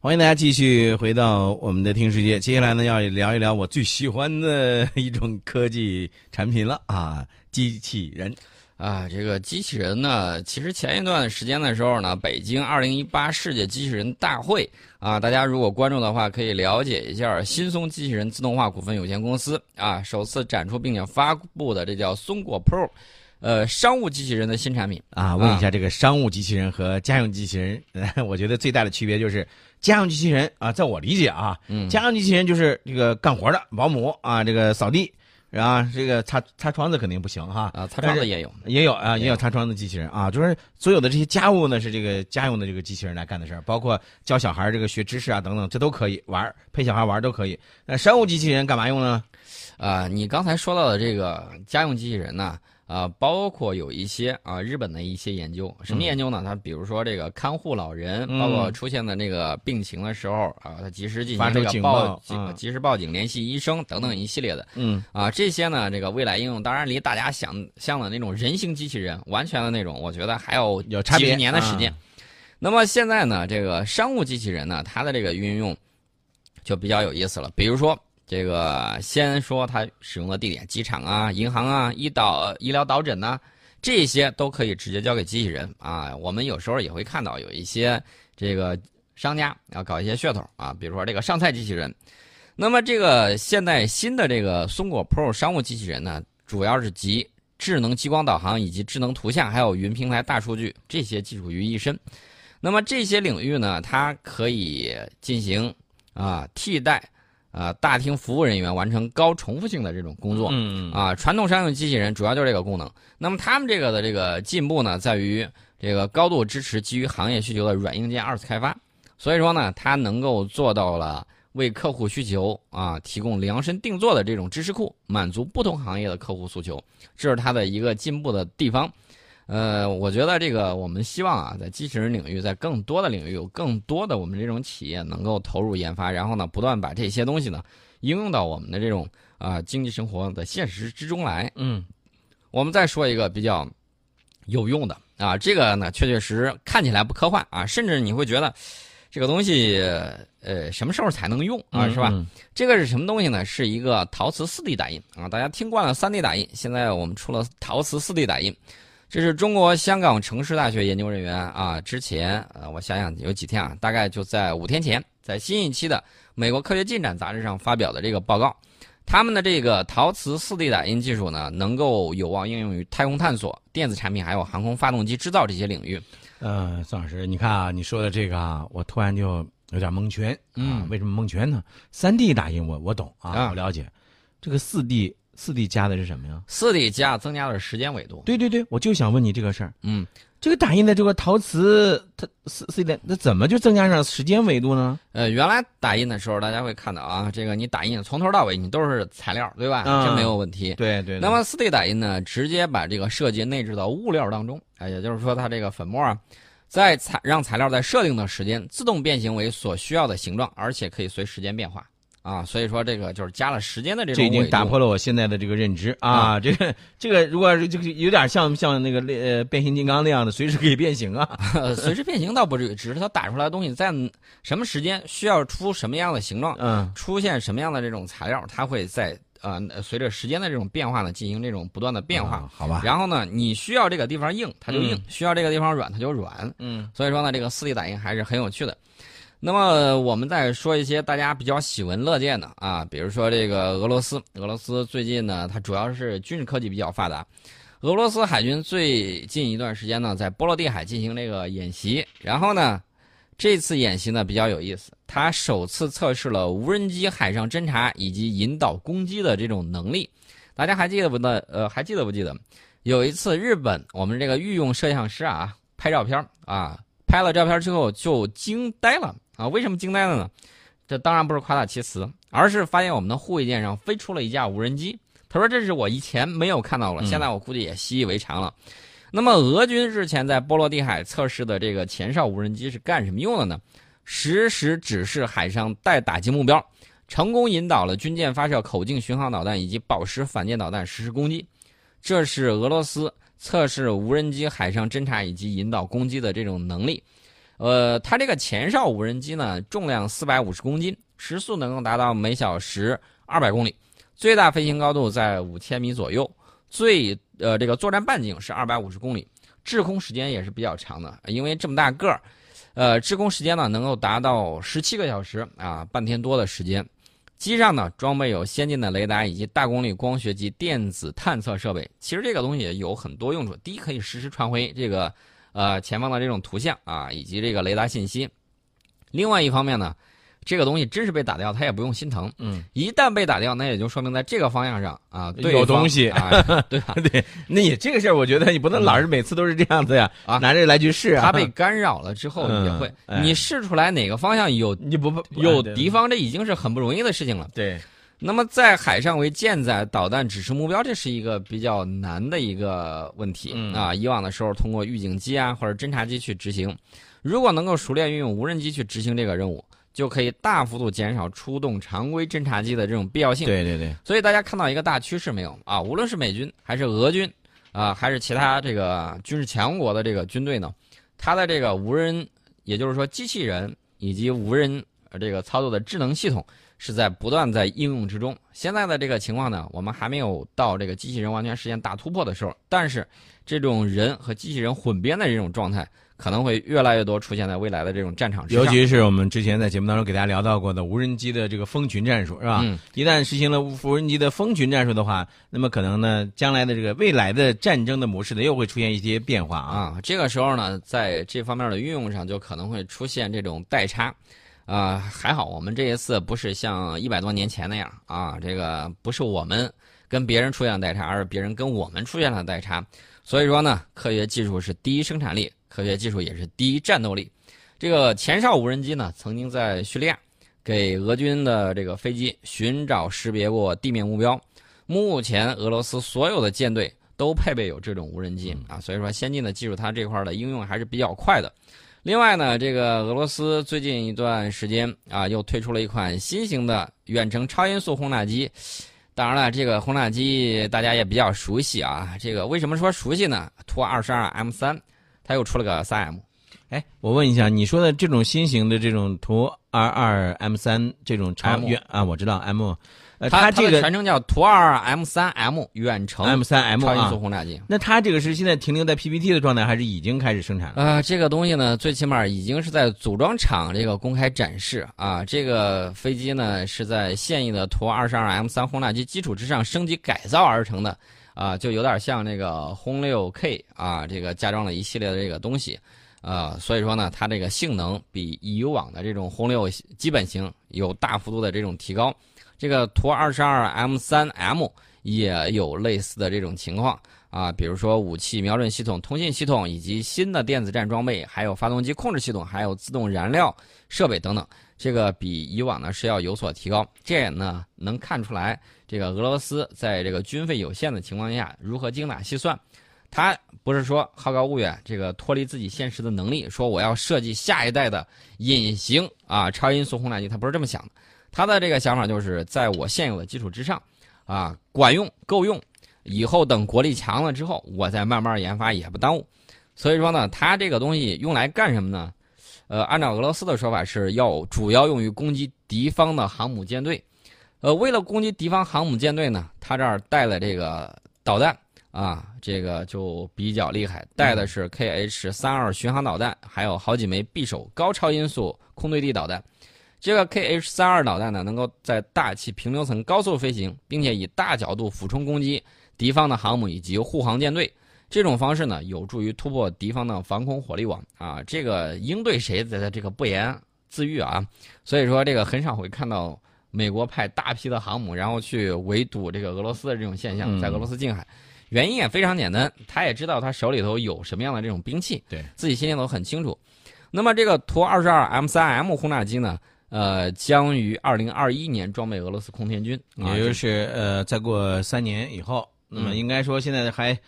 欢迎大家继续回到我们的听世界。接下来呢，要聊一聊我最喜欢的一种科技产品了啊，机器人。啊，这个机器人呢，其实前一段时间的时候呢，北京二零一八世界机器人大会啊，大家如果关注的话，可以了解一下新松机器人自动化股份有限公司啊，首次展出并且发布的这叫松果 Pro，呃，商务机器人的新产品啊。问一下，这个商务机器人和家用机器人，我觉得最大的区别就是家用机器人啊，在我理解啊，家用机器人就是这个干活的保姆啊，这个扫地。然啊，这个擦擦窗子肯定不行哈啊，擦窗子也有，也有啊，也有擦窗子机器人啊，就是所有的这些家务呢是这个家用的这个机器人来干的事儿，包括教小孩这个学知识啊等等，这都可以玩，陪小孩玩都可以。那商务机器人干嘛用呢？啊，你刚才说到的这个家用机器人呢？啊，包括有一些啊，日本的一些研究，什么研究呢？它比如说这个看护老人，包括出现的那个病情的时候啊，它及时进行这个报警，及时报警，联系医生等等一系列的。嗯，啊，这些呢，这个未来应用当然离大家想象的那种人形机器人完全的那种，我觉得还有有差别年的时间。那么现在呢，这个商务机器人呢，它的这个运用就比较有意思了，比如说。这个先说它使用的地点，机场啊、银行啊、医导医疗导诊呐，这些都可以直接交给机器人啊。我们有时候也会看到有一些这个商家要搞一些噱头啊，比如说这个上菜机器人。那么这个现在新的这个松果 Pro 商务机器人呢，主要是集智能激光导航以及智能图像还有云平台大数据这些技术于一身。那么这些领域呢，它可以进行啊替代。啊，大厅服务人员完成高重复性的这种工作，嗯啊，传统商用机器人主要就是这个功能。那么他们这个的这个进步呢，在于这个高度支持基于行业需求的软硬件二次开发。所以说呢，它能够做到了为客户需求啊提供量身定做的这种知识库，满足不同行业的客户诉求，这是它的一个进步的地方。呃，我觉得这个我们希望啊，在机器人领域，在更多的领域，有更多的我们这种企业能够投入研发，然后呢，不断把这些东西呢应用到我们的这种啊经济生活的现实之中来。嗯，我们再说一个比较有用的啊，这个呢确确实看起来不科幻啊，甚至你会觉得这个东西呃什么时候才能用啊，是吧？这个是什么东西呢？是一个陶瓷四 D 打印啊，大家听惯了三 D 打印，现在我们出了陶瓷四 D 打印。这是中国香港城市大学研究人员啊，之前呃，我想想有几天啊，大概就在五天前，在新一期的《美国科学进展》杂志上发表的这个报告，他们的这个陶瓷四 D 打印技术呢，能够有望应用于太空探索、电子产品还有航空发动机制造这些领域。呃，宋老师，你看啊，你说的这个啊，我突然就有点蒙圈啊。为什么蒙圈呢三 D 打印我我懂啊，我了解，这个 4D。四 D 加的是什么呀？四 D 加增加的是时间维度。对对对，我就想问你这个事儿。嗯，这个打印的这个陶瓷，它四四 D 那怎么就增加上时间维度呢？呃，原来打印的时候，大家会看到啊，这个你打印从头到尾你都是材料，对吧？这没有问题。对对。那么四 D 打印呢，直接把这个设计内置到物料当中，哎，也就是说它这个粉末啊，在材让材料在设定的时间自动变形为所需要的形状，而且可以随时间变化。啊，所以说这个就是加了时间的这种，这已经打破了我现在的这个认知啊！这个这个，如果是这个有点像像那个呃变形金刚那样的，随时可以变形啊！随时变形倒不至于，只是它打出来的东西在什么时间需要出什么样的形状，嗯，出现什么样的这种材料，它会在呃随着时间的这种变化呢进行这种不断的变化，好吧？然后呢，你需要这个地方硬，它就硬；需要这个地方软，它就软。嗯，所以说呢，这个四 D 打印还是很有趣的。那么我们再说一些大家比较喜闻乐见的啊，比如说这个俄罗斯，俄罗斯最近呢，它主要是军事科技比较发达。俄罗斯海军最近一段时间呢，在波罗的海进行这个演习，然后呢，这次演习呢比较有意思，它首次测试了无人机海上侦察以及引导攻击的这种能力。大家还记得不？的呃，还记得不记得？有一次日本我们这个御用摄像师啊，拍照片啊，拍了照片之后就惊呆了。啊，为什么惊呆了呢？这当然不是夸大其词，而是发现我们的护卫舰上飞出了一架无人机。他说：“这是我以前没有看到了，现在我估计也习以为常了。”那么，俄军日前在波罗的海测试的这个前哨无人机是干什么用的呢？实时指示海上待打击目标，成功引导了军舰发射口径巡航导弹以及宝石反舰导弹实施攻击。这是俄罗斯测试无人机海上侦察以及引导攻击的这种能力。呃，它这个前哨无人机呢，重量四百五十公斤，时速能够达到每小时二百公里，最大飞行高度在五千米左右，最呃这个作战半径是二百五十公里，滞空时间也是比较长的，因为这么大个儿，呃，滞空时间呢能够达到十七个小时啊，半天多的时间。机上呢装备有先进的雷达以及大功率光学及电子探测设备。其实这个东西有很多用处，第一可以实时传回这个呃前方的这种图像啊，以及这个雷达信息。另外一方面呢。这个东西真是被打掉，他也不用心疼。嗯，一旦被打掉，那也就说明在这个方向上啊，有东西，啊、对吧？对，那你这个事儿，我觉得你不能老是每次都是这样子呀，啊，拿着来去试啊。他被干扰了之后也会，你试出来哪个方向有你不有敌方，这已经是很不容易的事情了。对。那么在海上为舰载导弹指示目标，这是一个比较难的一个问题啊。以往的时候通过预警机啊或者侦察机去执行，如果能够熟练运用无人机去执行这个任务。就可以大幅度减少出动常规侦察机的这种必要性。对对对，所以大家看到一个大趋势没有啊？无论是美军还是俄军，啊，还是其他这个军事强国的这个军队呢，它的这个无人，也就是说机器人以及无人这个操作的智能系统，是在不断在应用之中。现在的这个情况呢，我们还没有到这个机器人完全实现大突破的时候，但是这种人和机器人混编的这种状态。可能会越来越多出现在未来的这种战场上，尤其是我们之前在节目当中给大家聊到过的无人机的这个蜂群战术，是吧？嗯。一旦实行了无人机的蜂群战术的话，那么可能呢，将来的这个未来的战争的模式呢，又会出现一些变化啊。这个时候呢，在这方面的运用上，就可能会出现这种代差。啊，还好我们这一次不是像一百多年前那样啊，这个不是我们跟别人出现了代差，而是别人跟我们出现了代差。所以说呢，科学技术是第一生产力。科学技术也是第一战斗力。这个前哨无人机呢，曾经在叙利亚给俄军的这个飞机寻找识别过地面目标。目前俄罗斯所有的舰队都配备有这种无人机啊，所以说先进的技术它这块的应用还是比较快的。另外呢，这个俄罗斯最近一段时间啊，又推出了一款新型的远程超音速轰炸机。当然了，这个轰炸机大家也比较熟悉啊。这个为什么说熟悉呢？图二十二 M 三。它又出了个三 M，哎，我问一下，你说的这种新型的这种图二二 M 三这种长远啊，我知道 M，呃，它这个全称叫图二 M 三 M 远程 M 三 M 超音速轰炸机。那它这个是现在停留在 PPT 的状态，还是已经开始生产了？呃，这个东西呢，最起码已经是在组装厂这个公开展示啊。这个飞机呢，是在现役的图二十二 M 三轰炸机基础之上升级改造而成的。啊，就有点像那个轰六 K 啊，这个加装了一系列的这个东西，呃，所以说呢，它这个性能比以往的这种轰六基本型有大幅度的这种提高。这个图二十二 M 三 M 也有类似的这种情况啊，比如说武器瞄准系统、通信系统以及新的电子战装备，还有发动机控制系统，还有自动燃料设备等等，这个比以往呢是要有所提高。这也呢能看出来。这个俄罗斯在这个军费有限的情况下，如何精打细算？他不是说好高骛远，这个脱离自己现实的能力，说我要设计下一代的隐形啊超音速轰炸机，他不是这么想的。他的这个想法就是在我现有的基础之上，啊，管用够用，以后等国力强了之后，我再慢慢研发也不耽误。所以说呢，他这个东西用来干什么呢？呃，按照俄罗斯的说法是要主要用于攻击敌方的航母舰队。呃，为了攻击敌方航母舰队呢，他这儿带了这个导弹啊，这个就比较厉害，带的是 KH 三二巡航导弹，还有好几枚匕首高超音速空对地导弹。这个 KH 三二导弹呢，能够在大气平流层高速飞行，并且以大角度俯冲攻击敌方的航母以及护航舰队。这种方式呢，有助于突破敌方的防空火力网啊。这个应对谁的这个不言自喻啊，所以说这个很少会看到。美国派大批的航母，然后去围堵这个俄罗斯的这种现象，在俄罗斯近海，原因也非常简单，他也知道他手里头有什么样的这种兵器，对自己心里头很清楚。那么这个图二十二 M 三 M 轰炸机呢，呃，将于二零二一年装备俄罗斯空天军，也就是呃，再过三年以后，那么应该说现在还。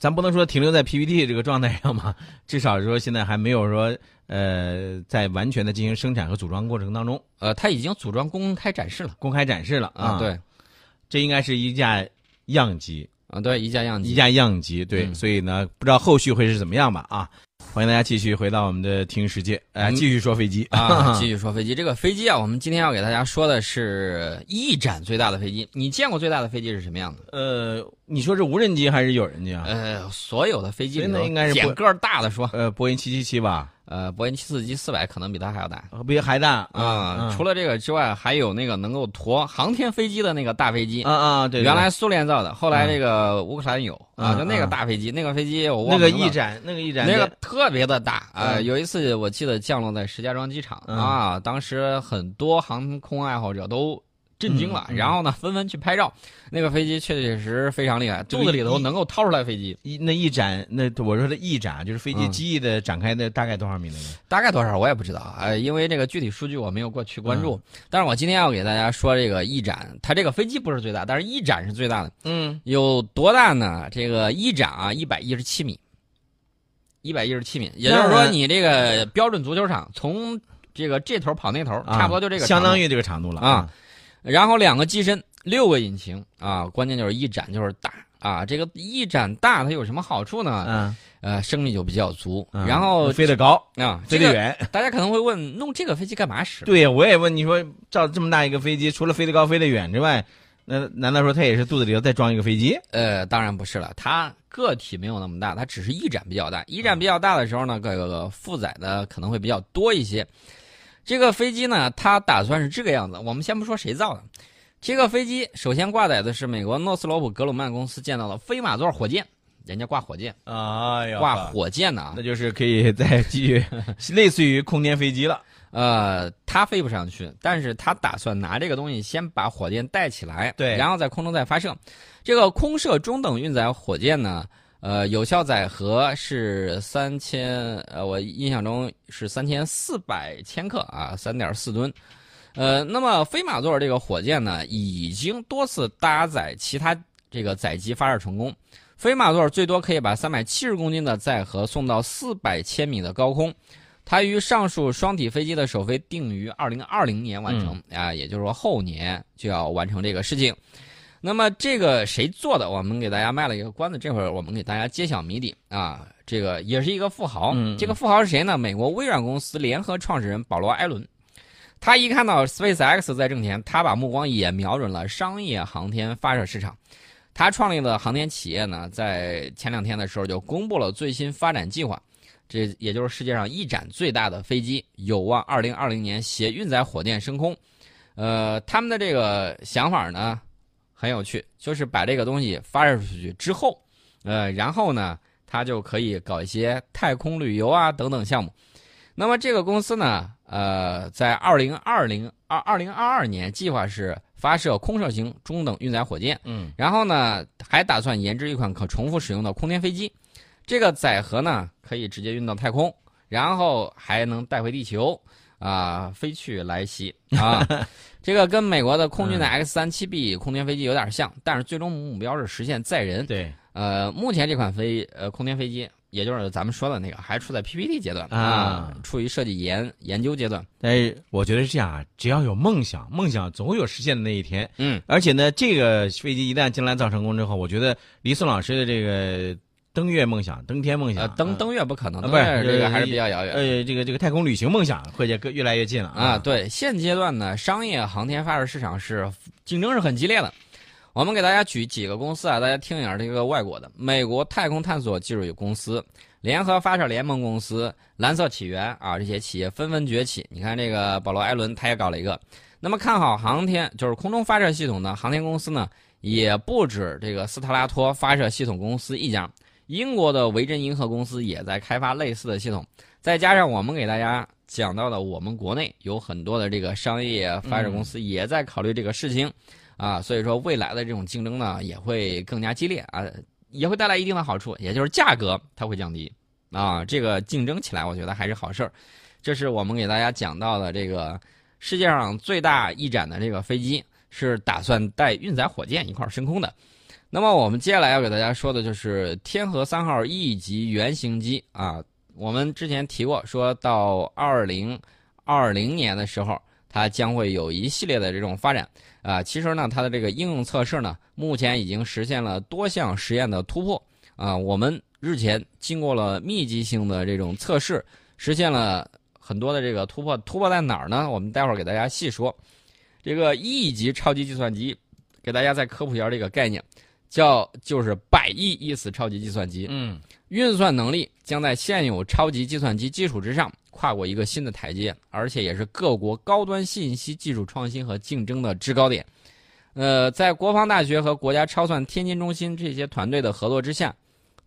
咱不能说停留在 PPT 这个状态上嘛，至少说现在还没有说呃，在完全的进行生产和组装过程当中，呃，它已经组装公开展示了，公开展示了啊，对，这应该是一架样机啊，对，一架样机，一架样机，对，所以呢，不知道后续会是怎么样吧啊。欢迎大家继续回到我们的听世界，哎，嗯继续说飞机啊，继续说飞机。这个飞机啊，我们今天要给大家说的是翼展最大的飞机。你见过最大的飞机是什么样的？呃，你说是无人机还是有人机啊？呃，所有的飞机里头应该是不捡个大的说，呃，波音七七七吧？呃，波音七四七四百可能比它还要大。呃比还大啊，除了这个之外，还有那个能够驮航天飞机的那个大飞机啊啊，对，对。原来苏联造的，后来这个乌克兰有啊，嗯就那个嗯。大飞机，那个飞机我忘了那个翼展，那个翼展，那个特别的大啊、嗯。有一次我记得降落在石家庄机场、嗯。啊，当时很多航空爱好者都震惊了，然后呢纷纷去拍照。那个飞机确确实实非常厉害，肚子里头能够掏出来飞机，一那一展，那我说的翼展就是飞机嗯机翼的展开的大概多少米那个？大概多少我也不知道，呃，因为这个具体数据我没有过去关注。嗯但是我今天要给大家说这个翼展，它这个飞机不是最大，但是翼展是最大的。嗯，有多大呢？这个翼展啊，一百一十七米，一百一十七米，也就是说，你这个标准足球场从这个这头跑那头，差不多就这个。相当于这个长度了啊。然后两个机身，六个引擎啊，关键就是翼展就是大啊。这个翼展大，它有什么好处呢？嗯，呃，升力就比较足。嗯然后飞得高，啊，飞得远。大家可能会问，弄这个飞机干嘛使？对呀，我也问你说，造这么大一个飞机，除了飞得高、飞得远之外，那难道说它也是肚子里头再装一个飞机？呃，当然不是了，它个体没有那么大，它只是翼展比较大。翼展比较大的时候呢，这个负载的可能会比较多一些。这个飞机呢，它打算是这个样子。我们先不说谁造的，这个飞机首先挂载的是美国诺斯罗普格鲁曼公司建造的飞马座火箭，人家挂火箭，哎呀，挂火箭呢啊那，就是可以再继续，类似于空间飞机了。呃，它飞不上去，但是它打算拿这个东西先把火箭带起来，对然后在空中再发射。这个空射中等运载火箭呢，呃，有效载荷是三千，呃，我印象中是三千四百千克啊，三点四吨。呃，那么飞马座这个火箭呢，已经多次搭载其他这个载机发射成功。飞马座最多可以把三百七十公斤的载荷送到四百千米的高空。它与上述双体飞机的首飞定于二零二零年完成、啊，也就是说后年就要完成这个事情。那么这个谁做的？我们给大家卖了一个关子，这会儿我们给大家揭晓谜底啊。这个也是一个富豪，嗯这个富豪是谁呢？美国微软公司联合创始人保罗·艾伦。他一看到 SpaceX 在挣钱，他把目光也瞄准了商业航天发射市场。他创立的航天企业呢，在前两天的时候就公布了最新发展计划。这也就是世界上翼展最大的飞机，有望2020年携运载火箭升空。呃，他们的这个想法呢很有趣，就是把这个东西发射出去之后，呃，然后呢，它就可以搞一些太空旅游啊等等项目。那么这个公司呢，呃，在二零二零二二零二二年计划是发射空射型中等运载火箭，嗯然后呢，还打算研制一款可重复使用的空天飞机。这个载荷呢，可以直接运到太空，然后还能带回地球，啊、飞去来袭啊。这个跟美国的空军的 X 三七 B 空天飞机有点像，但是最终目标是实现载人。对，呃，目前这款飞呃空天飞机，也就是咱们说的那个，还处在 PPT 阶段啊处于设计研研究阶段。但是我觉得是这样啊，只要有梦想，梦想总会有实现的那一天。嗯，而且呢，这个飞机一旦将来造成功之后，我觉得李松老师的这个登月梦想、登天梦想、呃，登呃登月不可能，啊登月不是这个还是比较遥远。呃，这个这个太空旅行梦想会越越来越近了啊，对，现阶段呢，商业航天发射市场是竞争是很激烈的。我们给大家举几个公司啊，大家听一下这个外国的，美国太空探索技术有公司、联合发射联盟公司、蓝色起源啊，这些企业纷纷崛起。你看这个保罗·艾伦他也搞了一个。那么看好航天，就是空中发射系统的航天公司呢，也不止这个斯特拉托发射系统公司一家，英国的维珍银河公司也在开发类似的系统。再加上我们给大家讲到的，我们国内有很多的这个商业发射公司也在考虑这个事情，啊，所以说未来的这种竞争呢也会更加激烈啊，也会带来一定的好处，也就是价格它会降低啊，这个竞争起来我觉得还是好事儿。这是我们给大家讲到的这个世界上最大翼展的这个飞机是打算带运载火箭一块儿升空的。那么我们接下来要给大家说的就是天河三号 E 级原型机啊，我们之前提过，说到二零二零年的时候，它将会有一系列的这种发展啊。其实呢，它的这个应用测试呢，目前已经实现了多项实验的突破啊。我们日前经过了密集性的这种测试，实现了很多的这个突破。突破在哪儿呢？我们待会儿给大家细说。这个 E 级超级计算机，给大家再科普一下这个概念，叫就是百亿亿次超级计算机。嗯，运算能力将在现有超级计算机基础之上跨过一个新的台阶，而且也是各国高端信息技术创新和竞争的制高点。呃，在国防大学和国家超算天津中心这些团队的合作之下，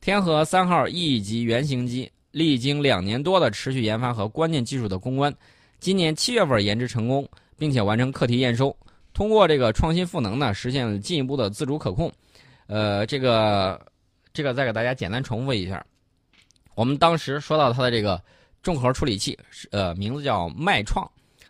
天河三号 E 级原型机历经两年多的持续研发和关键技术的攻关，今年七月份研制成功，并且完成课题验收。通过这个创新赋能呢，实现了进一步的自主可控。呃，这个这个再给大家简单重复一下，我们当时说到它的这个重核处理器，呃，名字叫迈创。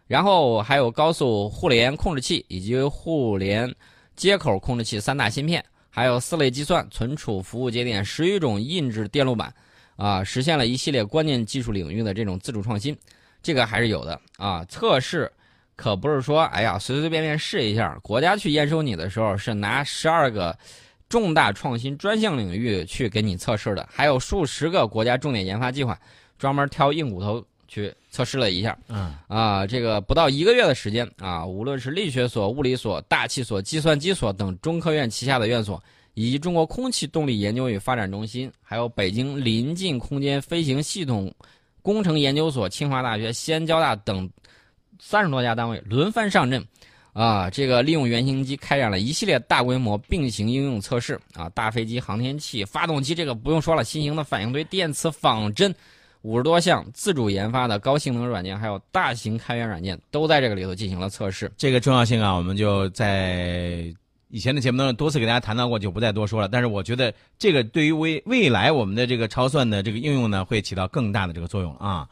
然后还有高速互联控制器以及互联接口控制器三大芯片，还有四类计算、存储服务节点十余种印制电路板，啊，实现了一系列关键技术领域的这种自主创新，这个还是有的啊。测试可不是说哎呀随随便便试一下，国家去验收你的时候是拿十二个重大创新专项领域去给你测试的，还有数十个国家重点研发计划，专门挑硬骨头。去测试了一下，嗯啊，这个不到一个月的时间啊，无论是力学所、物理所、大气所、计算机所等中科院旗下的院所，以及中国空气动力研究与发展中心，还有北京临近空间飞行系统工程研究所、清华大学、西安交大等三十多家单位轮番上阵，啊，这个利用原型机开展了一系列大规模并行应用测试啊，大飞机、航天器、发动机，这个不用说了，新型的反应堆、电磁仿真。五十多项自主研发的高性能软件，还有大型开源软件，都在这个里头进行了测试。这个重要性啊，我们就在以前的节目当中多次给大家谈到过，就不再多说了。但是我觉得这个对于未未来我们的这个超算的这个应用呢，会起到更大的这个作用啊。